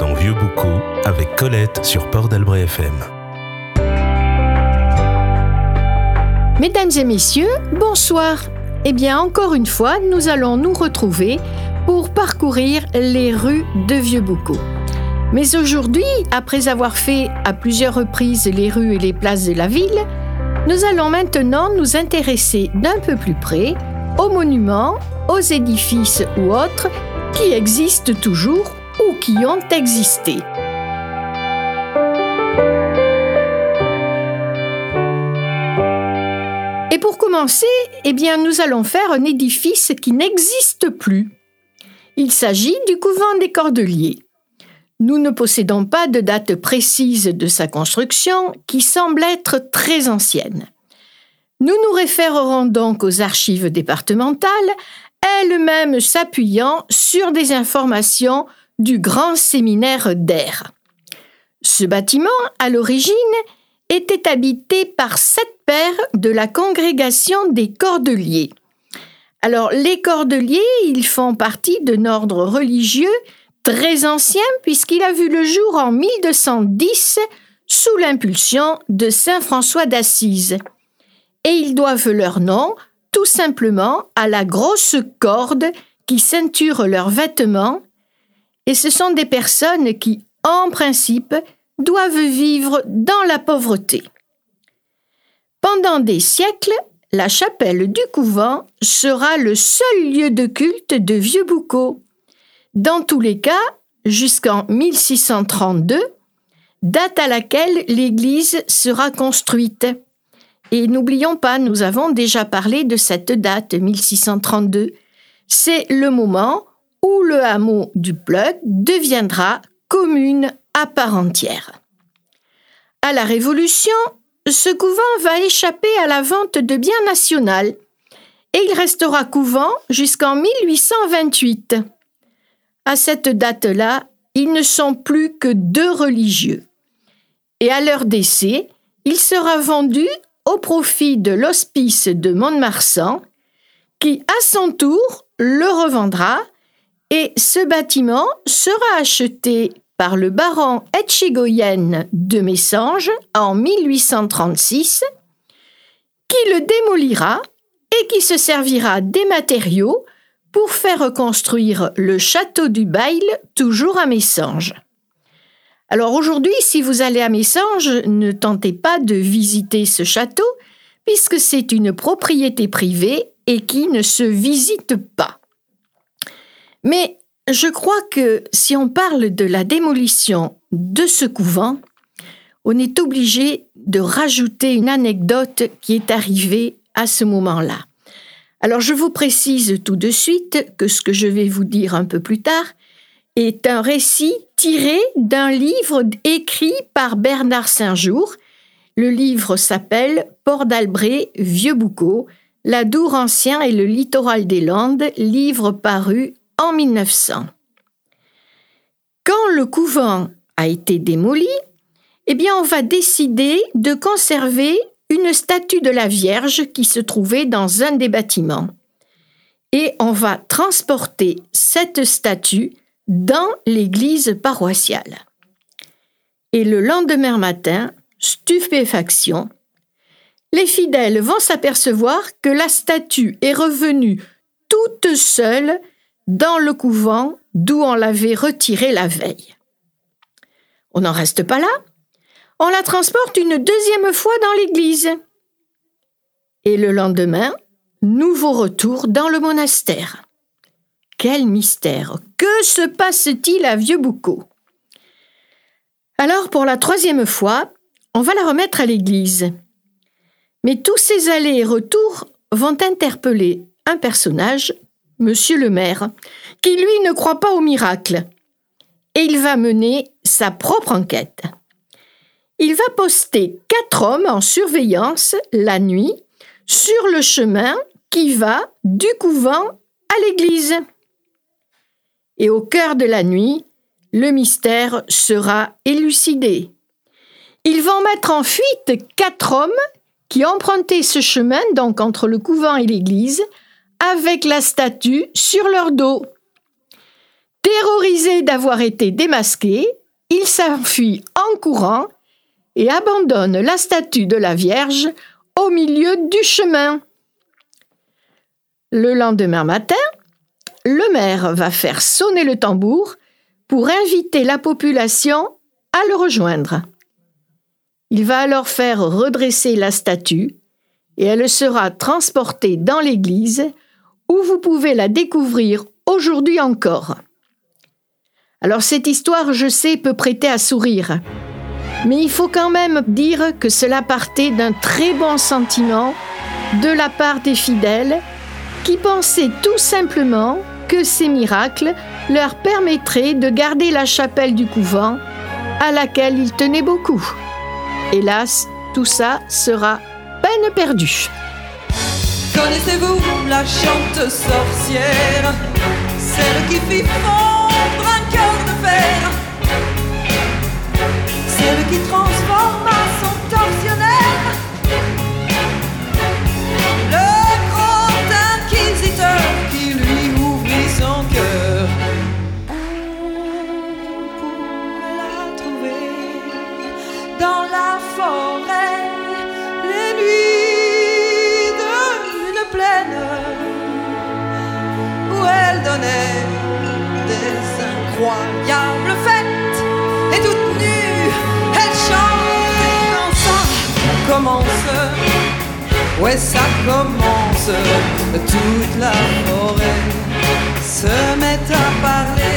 en vieux boucau avec Colette sur Port d'Albret FM. Mesdames et messieurs, bonsoir. Eh bien, encore une fois, nous allons nous retrouver pour parcourir les rues de Vieux-Boucau. Mais aujourd'hui, après avoir fait à plusieurs reprises les rues et les places de la ville, nous allons maintenant nous intéresser d'un peu plus près aux monuments, aux édifices ou autres qui existent toujours ou qui ont existé. Et pour commencer, eh bien, nous allons faire un édifice qui n'existe plus. Il s'agit du couvent des Cordeliers. Nous ne possédons pas de date précise de sa construction, qui semble être très ancienne. Nous nous référerons donc aux archives départementales, elles-mêmes s'appuyant sur des informations du grand séminaire d'Air. Ce bâtiment, à l'origine, était habité par sept pères de la congrégation des Cordeliers. Alors, les Cordeliers, ils font partie d'un ordre religieux très ancien puisqu'il a vu le jour en 1210 sous l'impulsion de Saint François d'Assise. Et ils doivent leur nom tout simplement à la grosse corde qui ceinture leurs vêtements et ce sont des personnes qui, en principe, doivent vivre dans la pauvreté. Pendant des siècles, la chapelle du couvent sera le seul lieu de culte de Vieux-Boucau. Dans tous les cas, jusqu'en 1632, date à laquelle l'église sera construite. Et n'oublions pas, nous avons déjà parlé de cette date 1632. C'est le moment où le hameau du Plug deviendra commune à part entière. À la Révolution, ce couvent va échapper à la vente de biens nationaux et il restera couvent jusqu'en 1828. À cette date-là, ils ne sont plus que deux religieux. Et à leur décès, il sera vendu au profit de l'hospice de Mont-de-Marsan, qui à son tour le revendra et ce bâtiment sera acheté par le baron Etchigoyen de Messanges en 1836, qui le démolira et qui se servira des matériaux pour faire reconstruire le château du Bail, toujours à Messanges. Alors aujourd'hui, si vous allez à Messanges, ne tentez pas de visiter ce château, puisque c'est une propriété privée et qui ne se visite pas. Mais je crois que si on parle de la démolition de ce couvent, on est obligé de rajouter une anecdote qui est arrivée à ce moment-là. Alors je vous précise tout de suite que ce que je vais vous dire un peu plus tard est un récit tiré d'un livre écrit par Bernard Saint-Jour. Le livre s'appelle Port d'Albret, Vieux Boucau, La Dour ancien et le littoral des Landes, livre paru en 1900. Quand le couvent a été démoli, eh on va décider de conserver une statue de la Vierge qui se trouvait dans un des bâtiments. Et on va transporter cette statue dans l'église paroissiale. Et le lendemain matin, stupéfaction, les fidèles vont s'apercevoir que la statue est revenue toute seule dans le couvent d'où on l'avait retirée la veille. On n'en reste pas là. On la transporte une deuxième fois dans l'église. Et le lendemain, nouveau retour dans le monastère. Quel mystère Que se passe-t-il à Vieux-Boucau Alors, pour la troisième fois, on va la remettre à l'église. Mais tous ces allers et retours vont interpeller un personnage monsieur le maire, qui lui ne croit pas au miracle. Et il va mener sa propre enquête. Il va poster quatre hommes en surveillance la nuit sur le chemin qui va du couvent à l'église. Et au cœur de la nuit, le mystère sera élucidé. Ils vont mettre en fuite quatre hommes qui empruntaient ce chemin, donc entre le couvent et l'église, avec la statue sur leur dos. Dès Terrorisé d'avoir été démasqué, il s'enfuit en courant et abandonne la statue de la Vierge au milieu du chemin. Le lendemain matin, le maire va faire sonner le tambour pour inviter la population à le rejoindre. Il va alors faire redresser la statue et elle sera transportée dans l'église vous pouvez la découvrir aujourd'hui encore. Alors cette histoire, je sais, peut prêter à sourire, mais il faut quand même dire que cela partait d'un très bon sentiment de la part des fidèles qui pensaient tout simplement que ces miracles leur permettraient de garder la chapelle du couvent à laquelle ils tenaient beaucoup. Hélas, tout ça sera peine perdue. Connaissez-vous la chante sorcière, celle qui fit fondre un cœur de fer, celle qui transforma son torsionnaire, où elle donnait des incroyables fêtes et toute nue, elle chantait quand ça commence. Ouais, ça commence, toute la forêt se met à parler.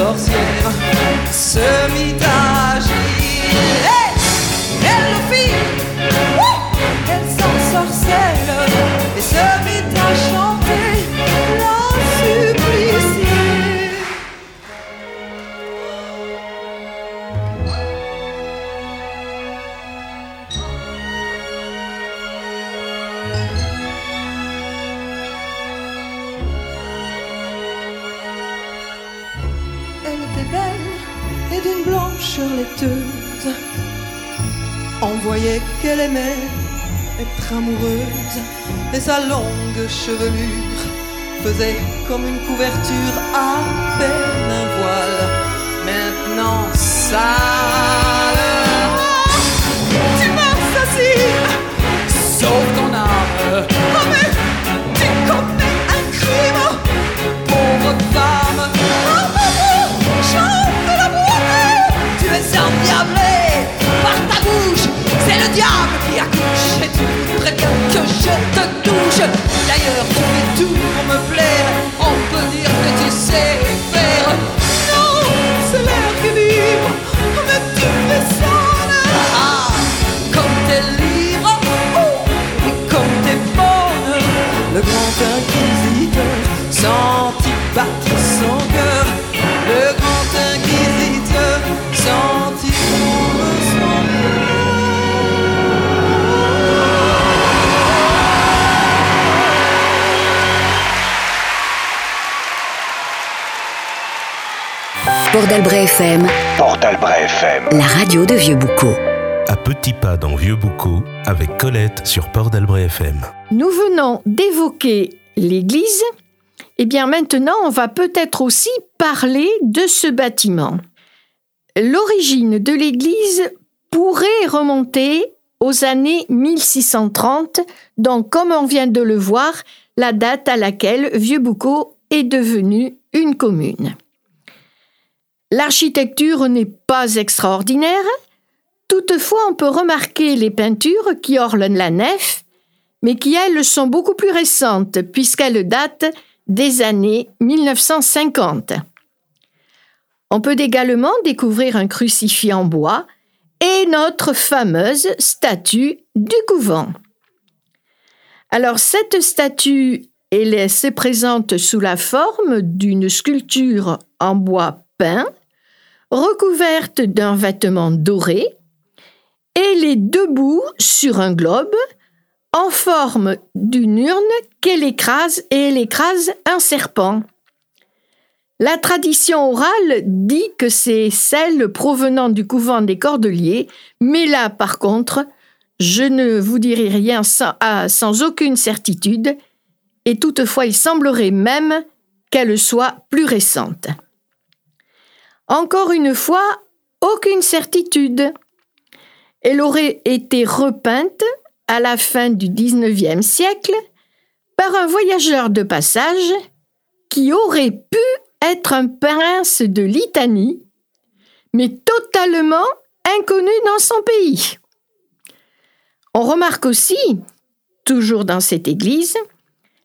Sorcière se mit à agir. Elle le fit, Wouh elle s'en sorcelle. Et se mit à chanter blancheur laiteuse. On voyait qu'elle aimait être amoureuse et sa longue chevelure faisait comme une couverture Port d'Albret FM, Port d'Albret FM. la radio de Vieux Boucau. à petits pas dans Vieux-Boucau avec Colette sur Port d'Albret FM. Nous venons d'évoquer l'église. Eh bien maintenant, on va peut-être aussi parler de ce bâtiment. L'origine de l'église pourrait remonter aux années 1630, donc comme on vient de le voir, la date à laquelle Vieux-Boucau est devenu une commune. L'architecture n'est pas extraordinaire, toutefois on peut remarquer les peintures qui ornent la nef, mais qui elles sont beaucoup plus récentes puisqu'elles datent des années 1950. On peut également découvrir un crucifix en bois et notre fameuse statue du couvent. Alors cette statue, elle se présente sous la forme d'une sculpture en bois peint, recouverte d'un vêtement doré, elle est debout sur un globe en forme d'une urne qu'elle écrase et elle écrase un serpent. La tradition orale dit que c'est celle provenant du couvent des Cordeliers, mais là, par contre, je ne vous dirai rien sans, ah, sans aucune certitude, et toutefois il semblerait même qu'elle soit plus récente. Encore une fois, aucune certitude. Elle aurait été repeinte à la fin du XIXe siècle par un voyageur de passage qui aurait pu être un prince de Litanie, mais totalement inconnu dans son pays. On remarque aussi, toujours dans cette église,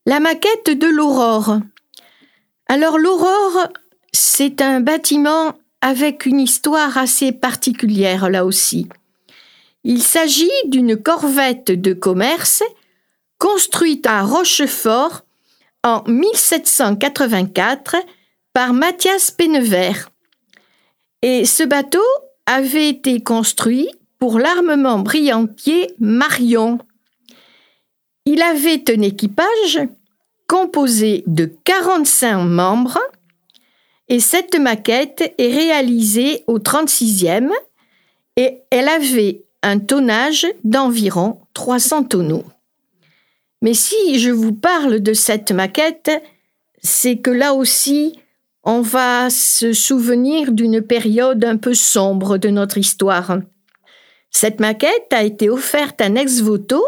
la maquette de l'aurore. Alors l'aurore, c'est un bâtiment avec une histoire assez particulière là aussi. Il s'agit d'une corvette de commerce construite à Rochefort en 1784 par Mathias Pennevert. Et ce bateau avait été construit pour l'armement brillantier Marion. Il avait un équipage composé de 45 membres et cette maquette est réalisée au 36e et elle avait un tonnage d'environ 300 tonneaux. Mais si je vous parle de cette maquette, c'est que là aussi, on va se souvenir d'une période un peu sombre de notre histoire. Cette maquette a été offerte à ex voto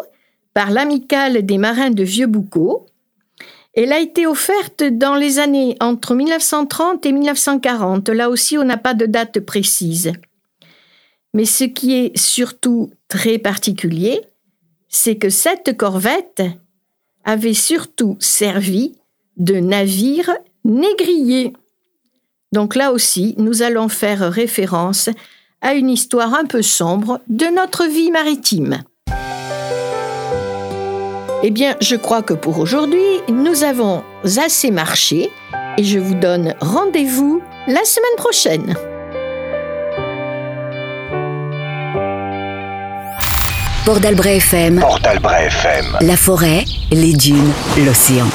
par l'amicale des marins de Vieux-Boucau. Elle a été offerte dans les années entre 1930 et 1940. Là aussi, on n'a pas de date précise. Mais ce qui est surtout très particulier, c'est que cette corvette avait surtout servi de navire négrier. Donc là aussi, nous allons faire référence à une histoire un peu sombre de notre vie maritime. Eh bien, je crois que pour aujourd'hui, nous avons assez marché et je vous donne rendez-vous la semaine prochaine. Port d'Albret FM. Port FM. La forêt, les dunes, l'océan.